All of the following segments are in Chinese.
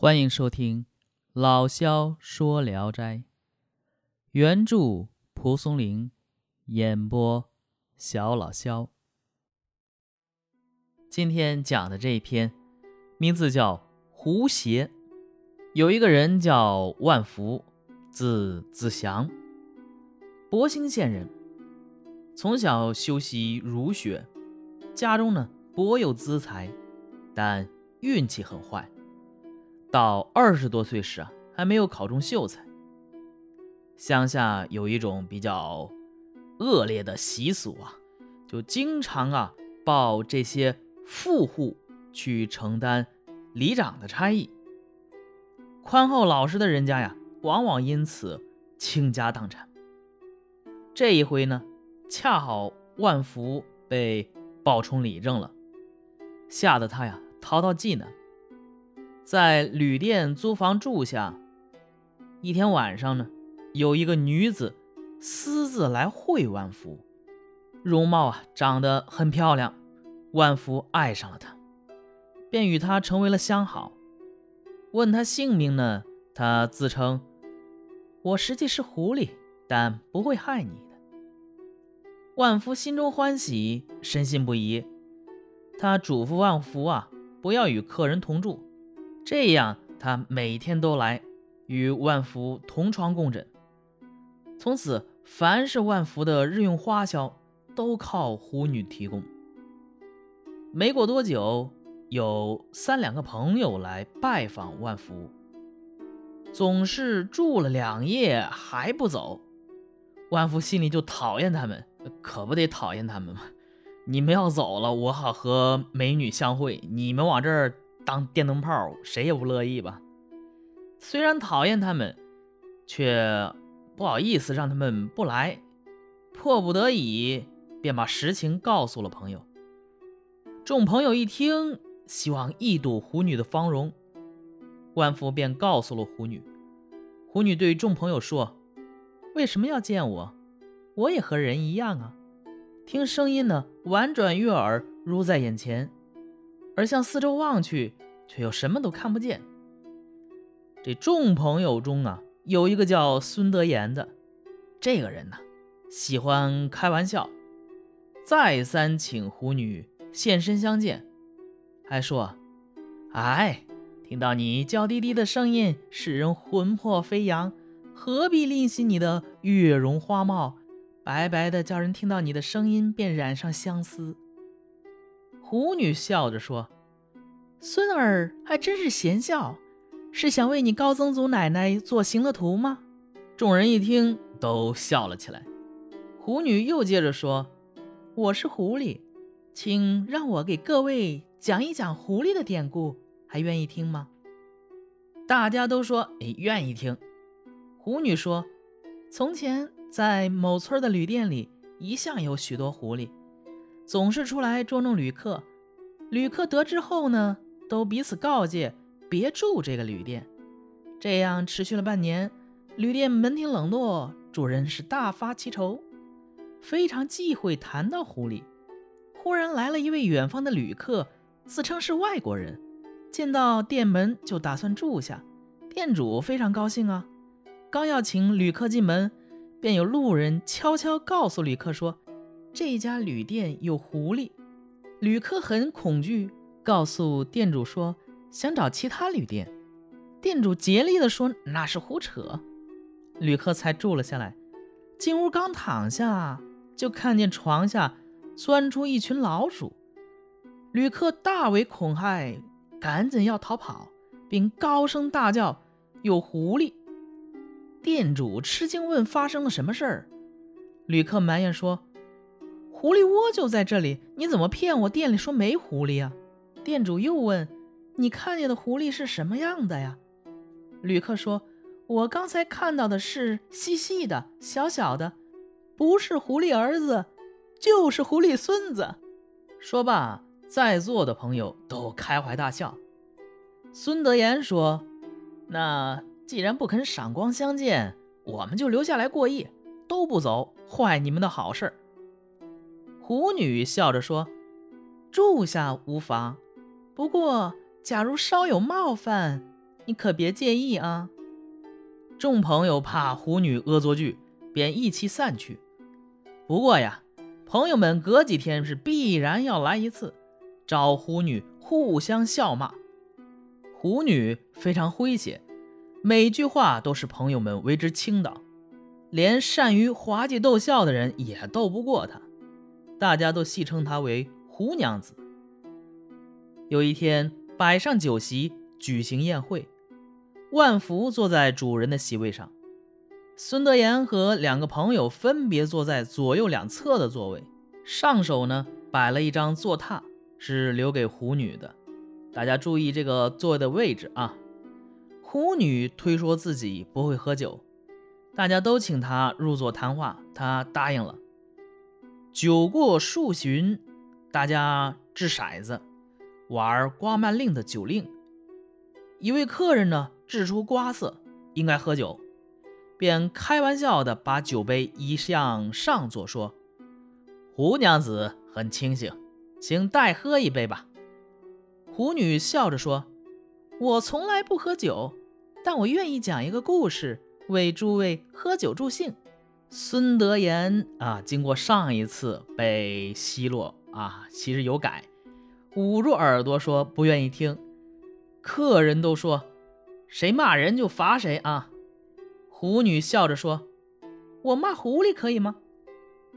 欢迎收听老萧说《聊斋》，原著蒲松龄，演播小老萧。今天讲的这一篇名字叫《胡邪》，有一个人叫万福，字子祥，博兴县人，从小修习儒学，家中呢颇有资财，但运气很坏。到二十多岁时啊，还没有考中秀才。乡下有一种比较恶劣的习俗啊，就经常啊报这些富户去承担里长的差役。宽厚老实的人家呀，往往因此倾家荡产。这一回呢，恰好万福被报充里正了，吓得他呀逃到济南。在旅店租房住下。一天晚上呢，有一个女子私自来会万福，容貌啊长得很漂亮，万福爱上了她，便与她成为了相好。问她姓名呢，她自称：“我实际是狐狸，但不会害你的。”万福心中欢喜，深信不疑。他嘱咐万福啊，不要与客人同住。这样，他每天都来与万福同床共枕。从此，凡是万福的日用花销，都靠狐女提供。没过多久，有三两个朋友来拜访万福，总是住了两夜还不走。万福心里就讨厌他们，可不得讨厌他们吗？你们要走了，我好和美女相会。你们往这儿。当电灯泡，谁也不乐意吧？虽然讨厌他们，却不好意思让他们不来，迫不得已，便把实情告诉了朋友。众朋友一听，希望一睹狐女的芳容，万福便告诉了狐女。狐女对众朋友说：“为什么要见我？我也和人一样啊！听声音呢，婉转悦耳，如在眼前。”而向四周望去，却又什么都看不见。这众朋友中啊，有一个叫孙德言的，这个人呢，喜欢开玩笑，再三请狐女现身相见，还说：“哎，听到你娇滴滴的声音，使人魂魄飞扬，何必吝惜你的月容花貌，白白的叫人听到你的声音便染上相思。”狐女笑着说：“孙儿还真是贤孝，是想为你高曾祖奶奶做行乐图吗？”众人一听，都笑了起来。狐女又接着说：“我是狐狸，请让我给各位讲一讲狐狸的典故，还愿意听吗？”大家都说：“哎，愿意听。”狐女说：“从前在某村的旅店里，一向有许多狐狸。”总是出来捉弄旅客，旅客得知后呢，都彼此告诫别住这个旅店。这样持续了半年，旅店门庭冷落，主人是大发其愁，非常忌讳谈到狐狸。忽然来了一位远方的旅客，自称是外国人，见到店门就打算住下。店主非常高兴啊，刚要请旅客进门，便有路人悄悄告诉旅客说。这家旅店有狐狸，旅客很恐惧，告诉店主说想找其他旅店。店主竭力地说那是胡扯，旅客才住了下来。进屋刚躺下，就看见床下钻出一群老鼠，旅客大为恐骇，赶紧要逃跑，并高声大叫有狐狸。店主吃惊问发生了什么事儿，旅客埋怨说。狐狸窝就在这里，你怎么骗我？店里说没狐狸呀。店主又问：“你看见的狐狸是什么样的呀？”旅客说：“我刚才看到的是细细的、小小的，不是狐狸儿子，就是狐狸孙子。”说罢，在座的朋友都开怀大笑。孙德言说：“那既然不肯赏光相见，我们就留下来过夜，都不走，坏你们的好事。”狐女笑着说：“住下无妨，不过假如稍有冒犯，你可别介意啊。”众朋友怕狐女恶作剧，便一起散去。不过呀，朋友们隔几天是必然要来一次，找狐女互相笑骂。狐女非常诙谐，每句话都是朋友们为之倾倒，连善于滑稽逗笑的人也斗不过她。大家都戏称她为狐娘子。有一天，摆上酒席，举行宴会。万福坐在主人的席位上，孙德言和两个朋友分别坐在左右两侧的座位，上手呢摆了一张坐榻，是留给狐女的。大家注意这个座位的位置啊。狐女推说自己不会喝酒，大家都请她入座谈话，她答应了。酒过数巡，大家掷骰子，玩刮慢令的酒令。一位客人呢。掷出瓜色，应该喝酒，便开玩笑的把酒杯移向上座，说：“胡娘子很清醒，请代喝一杯吧。”胡女笑着说：“我从来不喝酒，但我愿意讲一个故事，为诸位喝酒助兴。”孙德言啊，经过上一次被奚落啊，其实有改，捂住耳朵说不愿意听。客人都说。谁骂人就罚谁啊！狐女笑着说：“我骂狐狸可以吗？”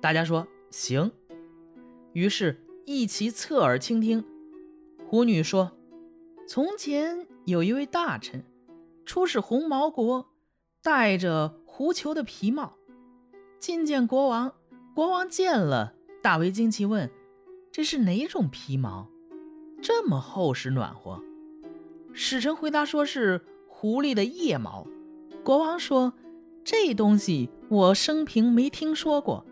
大家说：“行。”于是，一齐侧耳倾听。狐女说：“从前有一位大臣，出使红毛国，戴着狐裘的皮帽，觐见国王。国王见了，大为惊奇，问：‘这是哪种皮毛？这么厚实暖和？’使臣回答说是。”狐狸的腋毛，国王说：“这东西我生平没听说过。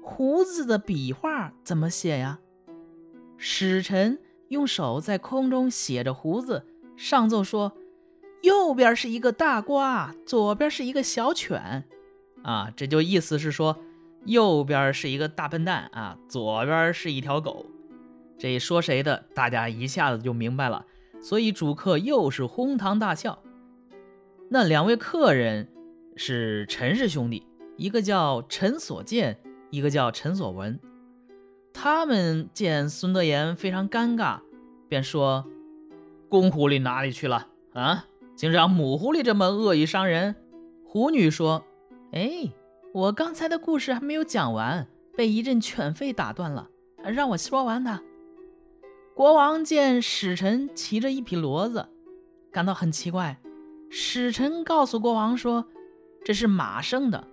胡子的笔画怎么写呀？”使臣用手在空中写着胡子，上奏说：“右边是一个大瓜，左边是一个小犬。”啊，这就意思是说，右边是一个大笨蛋啊，左边是一条狗。这说谁的？大家一下子就明白了。所以主客又是哄堂大笑。那两位客人是陈氏兄弟，一个叫陈所见，一个叫陈所闻。他们见孙德言非常尴尬，便说：“公狐狸哪里去了？啊，竟让母狐狸这么恶意伤人？”狐女说：“哎，我刚才的故事还没有讲完，被一阵犬吠打断了，让我说完它。”国王见使臣骑着一匹骡子，感到很奇怪。使臣告诉国王说：“这是马生的。”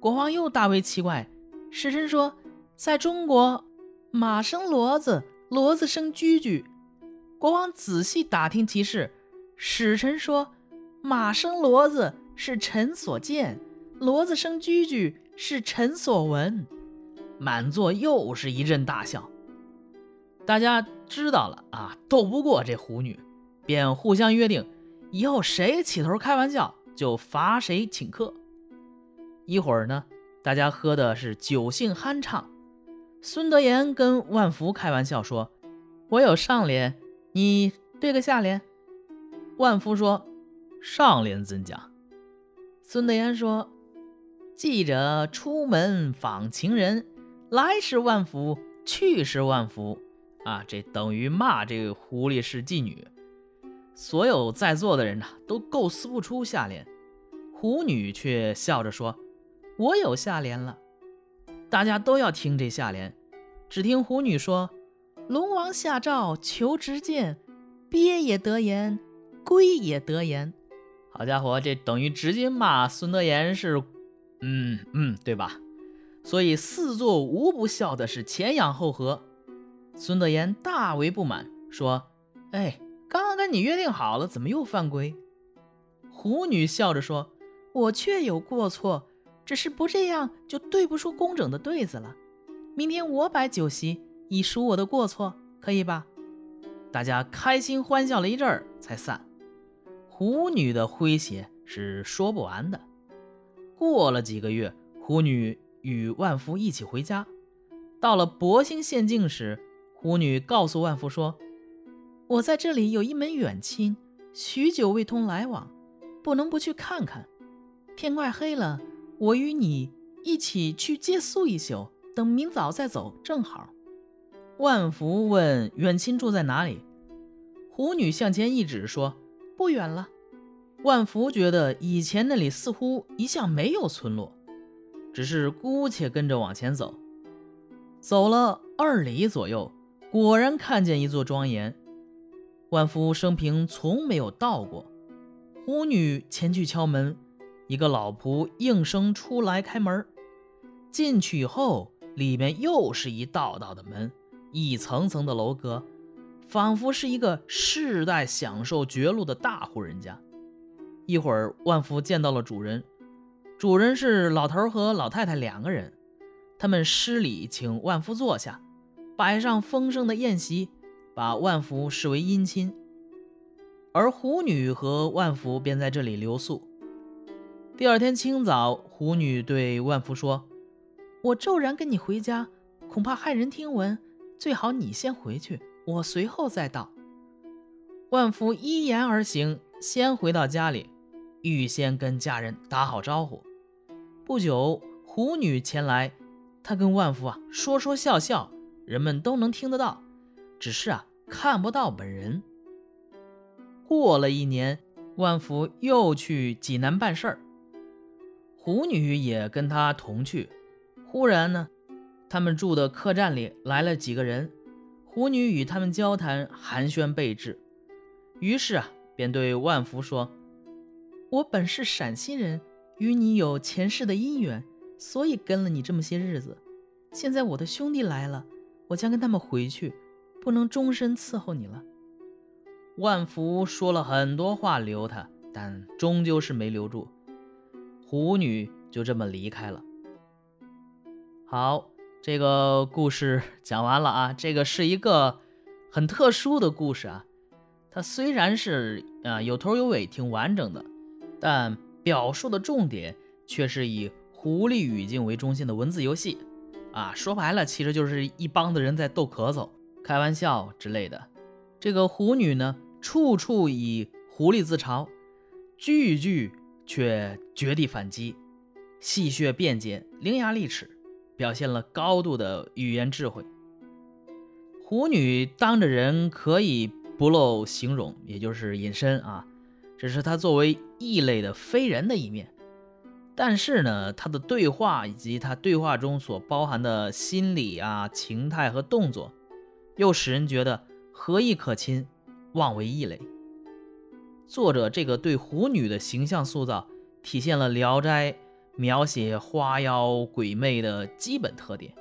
国王又大为奇怪。使臣说：“在中国，马生骡子，骡子生驹驹。”国王仔细打听其事，使臣说：“马生骡子是臣所见，骡子生驹驹是臣所闻。”满座又是一阵大笑。大家知道了啊，斗不过这狐女，便互相约定。以后谁起头开玩笑，就罚谁请客。一会儿呢，大家喝的是酒兴酣畅。孙德言跟万福开玩笑说：“我有上联，你对个下联。”万福说：“上联怎讲？”孙德言说：“记者出门访情人，来时万福，去时万福。”啊，这等于骂这个狐狸是妓女。所有在座的人呐，都构思不出下联，狐女却笑着说：“我有下联了。”大家都要听这下联。只听狐女说：“龙王下诏求直谏，鳖也得言，龟也得言。”好家伙，这等于直接骂孙德言是，嗯嗯，对吧？所以四座无不笑的是前仰后合。孙德言大为不满，说：“哎。”刚刚跟你约定好了，怎么又犯规？狐女笑着说：“我确有过错，只是不这样就对不出工整的对子了。明天我摆酒席，以赎我的过错，可以吧？”大家开心欢笑了一阵儿，才散。狐女的诙谐是说不完的。过了几个月，狐女与万福一起回家，到了博兴县境时，狐女告诉万福说。我在这里有一门远亲，许久未通来往，不能不去看看。天快黑了，我与你一起去借宿一宿，等明早再走，正好。”万福问远亲住在哪里，狐女向前一指，说：“不远了。”万福觉得以前那里似乎一向没有村落，只是姑且跟着往前走。走了二里左右，果然看见一座庄严。万福生平从没有到过。巫女前去敲门，一个老仆应声出来开门。进去以后，里面又是一道道的门。一层层的楼阁，仿佛是一个世代享受绝路的大户人家。一会儿，万福见到了主人，主人是老头和老太太两个人。他们施礼请万福坐下，摆上丰盛的宴席，把万福视为姻亲。而狐女和万福便在这里留宿。第二天清早，狐女对万福说：“我骤然跟你回家，恐怕骇人听闻。”最好你先回去，我随后再到。万福依言而行，先回到家里，预先跟家人打好招呼。不久，狐女前来，她跟万福啊说说笑笑，人们都能听得到，只是啊看不到本人。过了一年，万福又去济南办事儿，狐女也跟他同去。忽然呢。他们住的客栈里来了几个人，胡女与他们交谈，寒暄备至。于是啊，便对万福说：“我本是陕西人，与你有前世的姻缘，所以跟了你这么些日子。现在我的兄弟来了，我将跟他们回去，不能终身伺候你了。”万福说了很多话留他，但终究是没留住。狐女就这么离开了。好。这个故事讲完了啊，这个是一个很特殊的故事啊。它虽然是啊有头有尾，挺完整的，但表述的重点却是以狐狸语境为中心的文字游戏啊。说白了，其实就是一帮子人在逗咳嗽、开玩笑之类的。这个狐女呢，处处以狐狸自嘲，句句却绝地反击，戏谑辩解，伶牙俐齿。表现了高度的语言智慧。狐女当着人可以不露形容，也就是隐身啊，这是她作为异类的非人的一面。但是呢，他的对话以及他对话中所包含的心理啊、情态和动作，又使人觉得和异可亲，妄为异类。作者这个对狐女的形象塑造，体现了《聊斋》。描写花妖鬼魅的基本特点，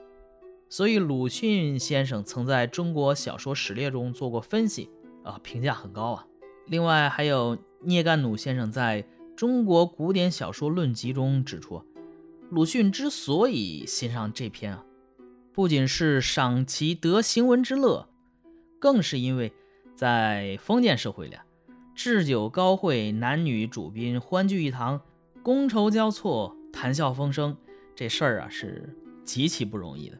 所以鲁迅先生曾在中国小说史列中做过分析，啊，评价很高啊。另外，还有聂干弩先生在中国古典小说论集中指出，鲁迅之所以欣赏这篇啊，不仅是赏其得行文之乐，更是因为在封建社会里啊，置酒高会，男女主宾欢聚一堂，觥筹交错。谈笑风生，这事儿啊是极其不容易的。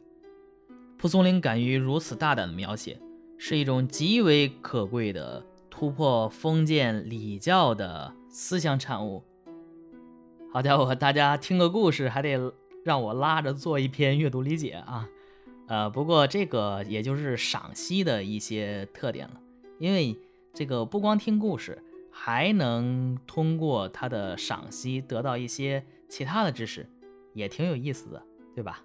蒲松龄敢于如此大胆的描写，是一种极为可贵的突破封建礼教的思想产物。好家伙，大家听个故事还得让我拉着做一篇阅读理解啊！呃，不过这个也就是赏析的一些特点了，因为这个不光听故事，还能通过他的赏析得到一些。其他的知识也挺有意思的，对吧？